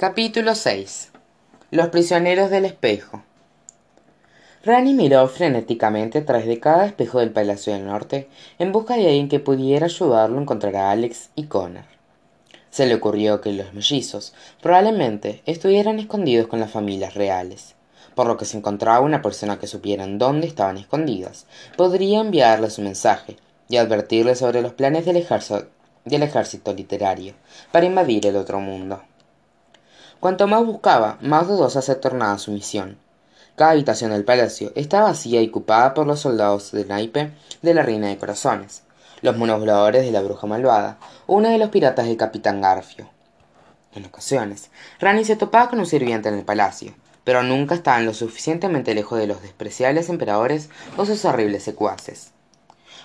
capítulo seis. Los prisioneros del espejo. Rani miró frenéticamente a través de cada espejo del palacio del norte en busca de alguien que pudiera ayudarlo a encontrar a alex y connor. Se le ocurrió que los mellizos probablemente estuvieran escondidos con las familias reales por lo que si encontraba una persona que supiera dónde estaban escondidas. Podría enviarles un mensaje y advertirle sobre los planes del ejército literario para invadir el otro mundo cuanto más buscaba más dudosa se tornaba su misión. Cada habitación del palacio estaba vacía y ocupada por los soldados de naipe de la reina de corazones los monos de la bruja malvada uno de los piratas del capitán garfio. En ocasiones rani se topaba con un sirviente en el palacio pero nunca estaban lo suficientemente lejos de los despreciables emperadores o sus horribles secuaces.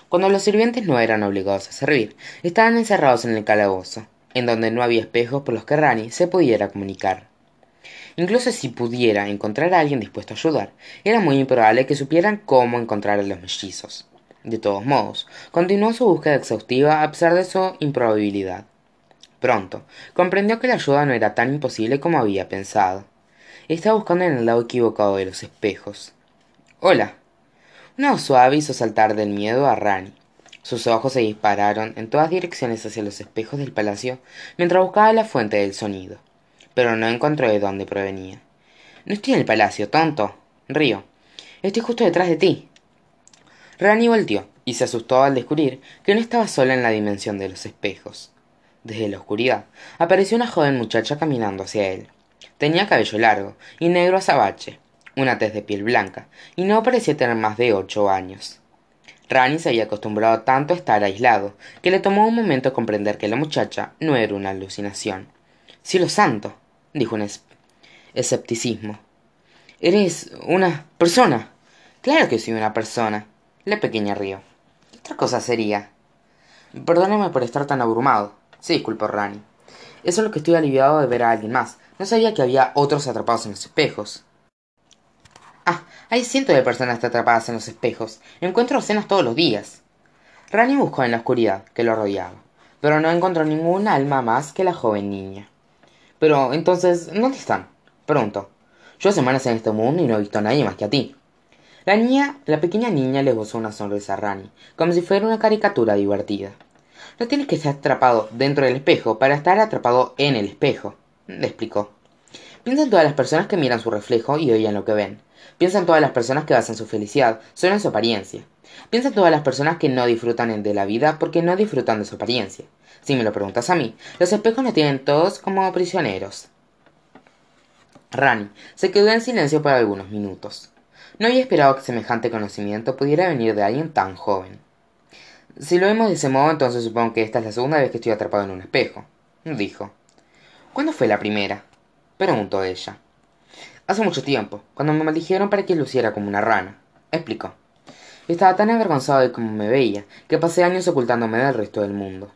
Cuando los sirvientes no eran obligados a servir estaban encerrados en el calabozo en donde no había espejos por los que Rani se pudiera comunicar. Incluso si pudiera encontrar a alguien dispuesto a ayudar, era muy improbable que supieran cómo encontrar a los mellizos. De todos modos, continuó su búsqueda exhaustiva a pesar de su improbabilidad. Pronto, comprendió que la ayuda no era tan imposible como había pensado. Estaba buscando en el lado equivocado de los espejos. Hola. Una suave hizo saltar del miedo a Rani sus ojos se dispararon en todas direcciones hacia los espejos del palacio mientras buscaba la fuente del sonido pero no encontró de dónde provenía. No estoy en el palacio tonto. Río. Estoy justo detrás de ti. Rani volteó y se asustó al descubrir que no estaba sola en la dimensión de los espejos. Desde la oscuridad apareció una joven muchacha caminando hacia él. Tenía cabello largo y negro azabache una tez de piel blanca y no parecía tener más de ocho años Rani se había acostumbrado tanto a estar aislado que le tomó un momento comprender que la muchacha no era una alucinación. Cielo santo dijo un escepticismo. Eres una persona claro que soy una persona la pequeña rió. Qué otra cosa sería perdóneme por estar tan abrumado se disculpó Rani. Eso es lo que estoy aliviado de ver a alguien más. No sabía que había otros atrapados en los espejos hay cientos de personas atrapadas en los espejos. Encuentro docenas todos los días. Rani buscó en la oscuridad que lo rodeaba pero no encontró ningún alma más que la joven niña. Pero entonces dónde están preguntó. Yo semanas en este mundo y no he visto a nadie más que a ti. La niña la pequeña niña le gozó una sonrisa a rani como si fuera una caricatura divertida. No tienes que estar atrapado dentro del espejo para estar atrapado en el espejo le explicó piensa en todas las personas que miran su reflejo y oyen lo que ven Piensa en todas las personas que basan su felicidad solo en su apariencia. Piensa en todas las personas que no disfrutan de la vida porque no disfrutan de su apariencia. Si me lo preguntas a mí, los espejos me tienen todos como prisioneros. Rani se quedó en silencio por algunos minutos. No había esperado que semejante conocimiento pudiera venir de alguien tan joven. Si lo vemos de ese modo, entonces supongo que esta es la segunda vez que estoy atrapado en un espejo, dijo. ¿Cuándo fue la primera? Preguntó ella. Hace mucho tiempo cuando me maldijeron para que luciera como una rana explicó. Estaba tan avergonzado de cómo me veía que pasé años ocultándome del resto del mundo.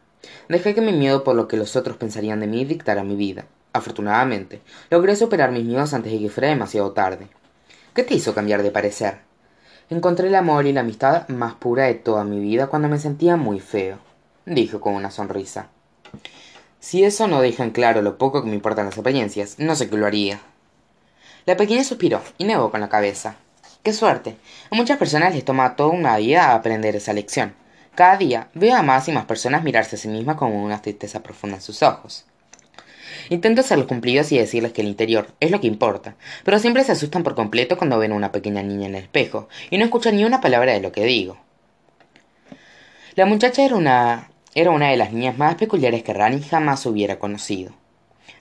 Dejé que mi miedo por lo que los otros pensarían de mí dictara mi vida. Afortunadamente logré superar mis miedos antes de que fuera demasiado tarde. Qué te hizo cambiar de parecer encontré el amor y la amistad más pura de toda mi vida cuando me sentía muy feo dijo con una sonrisa si eso no deja en claro lo poco que me importan las apariencias no sé qué lo haría. La pequeña suspiró y negó con la cabeza. Qué suerte. A muchas personas les toma toda una vida aprender esa lección. Cada día veo a más y más personas mirarse a sí mismas con una tristeza profunda en sus ojos. Intento hacerlos cumplidos y decirles que el interior es lo que importa, pero siempre se asustan por completo cuando ven a una pequeña niña en el espejo y no escuchan ni una palabra de lo que digo. La muchacha era una, era una de las niñas más peculiares que Rani jamás hubiera conocido.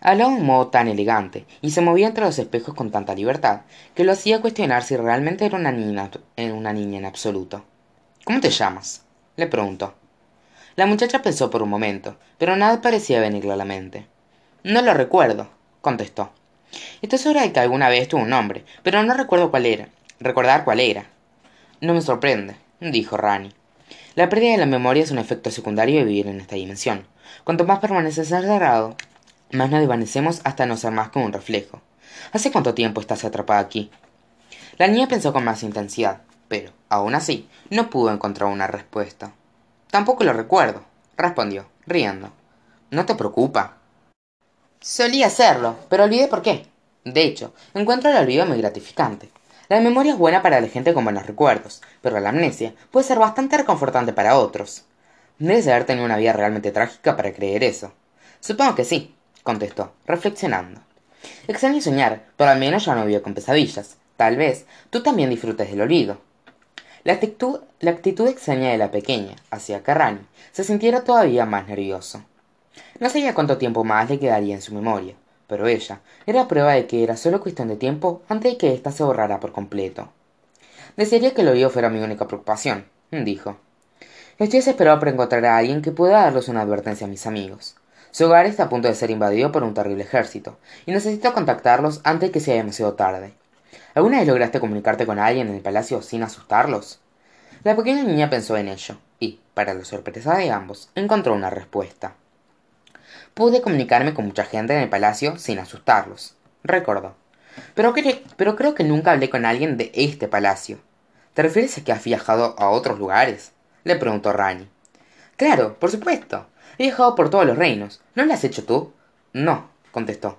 Hablaba de un modo tan elegante y se movía entre los espejos con tanta libertad que lo hacía cuestionar si realmente era una niña, una niña en absoluto. Cómo te llamas le preguntó. La muchacha pensó por un momento pero nada parecía venirle a la mente. No lo recuerdo contestó. Estoy segura de que alguna vez tuvo un nombre pero no recuerdo cuál era recordar cuál era. No me sorprende dijo rani la pérdida de la memoria es un efecto secundario de vivir en esta dimensión. Cuanto más permaneces encerrado más nos desvanecemos hasta no ser más que un reflejo. Hace cuánto tiempo estás atrapada aquí la niña pensó con más intensidad pero aun así no pudo encontrar una respuesta. Tampoco lo recuerdo respondió riendo. No te preocupa. Solía hacerlo, pero olvidé por qué. De hecho, encuentro el olvido muy gratificante. La memoria es buena para la gente con buenos recuerdos, pero la amnesia puede ser bastante reconfortante para otros. Debes haber tenido una vida realmente trágica para creer eso. Supongo que sí, contestó, reflexionando. Extraño soñar, pero al menos ya no vivo con pesadillas. Tal vez tú también disfrutes del olvido. La actitud, la actitud extraña de la pequeña hacia Carrani se sintiera todavía más nervioso. No sabía cuánto tiempo más le quedaría en su memoria, pero ella era prueba de que era solo cuestión de tiempo antes de que ésta se borrara por completo. Desearía que el oído fuera mi única preocupación, dijo. Estoy desesperado por encontrar a alguien que pueda darles una advertencia a mis amigos. Su hogar está a punto de ser invadido por un terrible ejército, y necesito contactarlos antes de que sea demasiado tarde. ¿Alguna vez lograste comunicarte con alguien en el palacio sin asustarlos? La pequeña niña pensó en ello, y, para la sorpresa de ambos, encontró una respuesta. Pude comunicarme con mucha gente en el palacio sin asustarlos, recordó. Pero, pero creo que nunca hablé con alguien de este palacio. ¿Te refieres a que has viajado a otros lugares? le preguntó Rani. Claro, por supuesto. He viajado por todos los reinos. ¿No lo has hecho tú? No, contestó.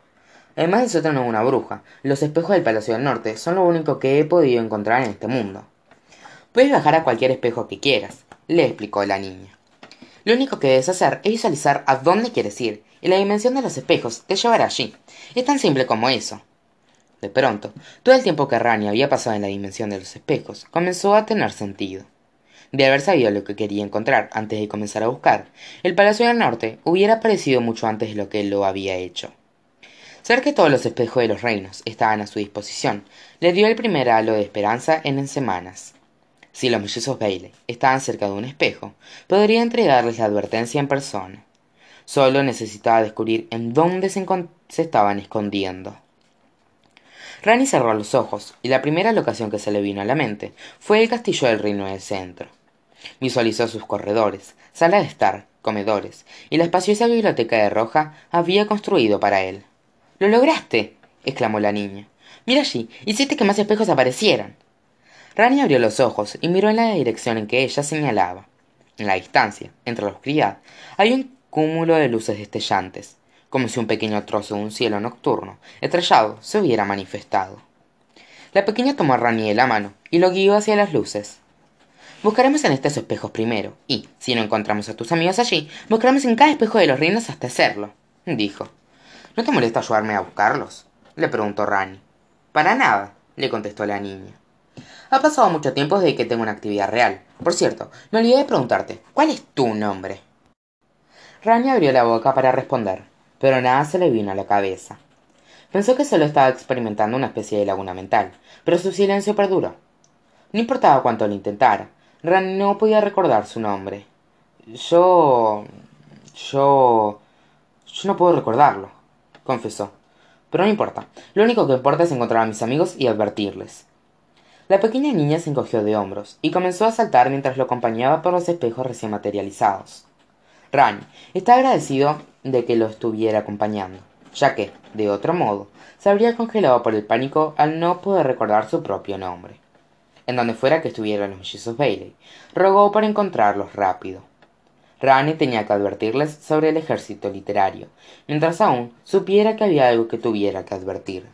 Además de sótano una bruja, los espejos del Palacio del Norte son lo único que he podido encontrar en este mundo. Puedes viajar a cualquier espejo que quieras, le explicó la niña. Lo único que debes hacer es visualizar a dónde quieres ir, y la dimensión de los espejos te llevará allí. Es tan simple como eso. De pronto, todo el tiempo que Rani había pasado en la dimensión de los espejos comenzó a tener sentido. De haber sabido lo que quería encontrar antes de comenzar a buscar, el Palacio del Norte hubiera aparecido mucho antes de lo que lo había hecho. Saber que todos los espejos de los reinos estaban a su disposición le dio el primer halo de esperanza en semanas. Si los mellizos Bailey estaban cerca de un espejo, podría entregarles la advertencia en persona. Solo necesitaba descubrir en dónde se, estaban escondiendo. Rani cerró los ojos, y la primera locación que se le vino a la mente fue el castillo del reino del centro. Visualizó sus corredores, sala de estar, comedores, y la espaciosa biblioteca de Roja había construido para él. ¡Lo lograste! exclamó la niña. Mira allí, hiciste que más espejos aparecieran. Rani abrió los ojos y miró en la dirección en que ella señalaba. En la distancia, entre la oscuridad, hay un cúmulo de luces destellantes, como si un pequeño trozo de un cielo nocturno, estrellado, se hubiera manifestado. La pequeña tomó a Rani de la mano y lo guió hacia las luces. Buscaremos en estos espejos primero, y, si no encontramos a tus amigos allí, buscaremos en cada espejo de los reinos hasta hacerlo, dijo. ¿No te molesta ayudarme a buscarlos? le preguntó Rani. Para nada, le contestó la niña. Ha pasado mucho tiempo desde que tengo una actividad real. Por cierto, me olvidé de preguntarte, ¿cuál es tu nombre? Rani abrió la boca para responder, pero nada se le vino a la cabeza. Pensó que solo estaba experimentando una especie de laguna mental, pero su silencio perduró. No importaba cuánto lo intentara, Rani no podía recordar su nombre. Yo... yo... yo no puedo recordarlo, confesó. Pero no importa. Lo único que importa es encontrar a mis amigos y advertirles. La pequeña niña se encogió de hombros y comenzó a saltar mientras lo acompañaba por los espejos recién materializados. Rani está agradecido de que lo estuviera acompañando, ya que, de otro modo, se habría congelado por el pánico al no poder recordar su propio nombre en donde fuera que estuvieran los mellizos Bailey, rogó por encontrarlos rápido. Rani tenía que advertirles sobre el ejército literario, mientras aún supiera que había algo que tuviera que advertir.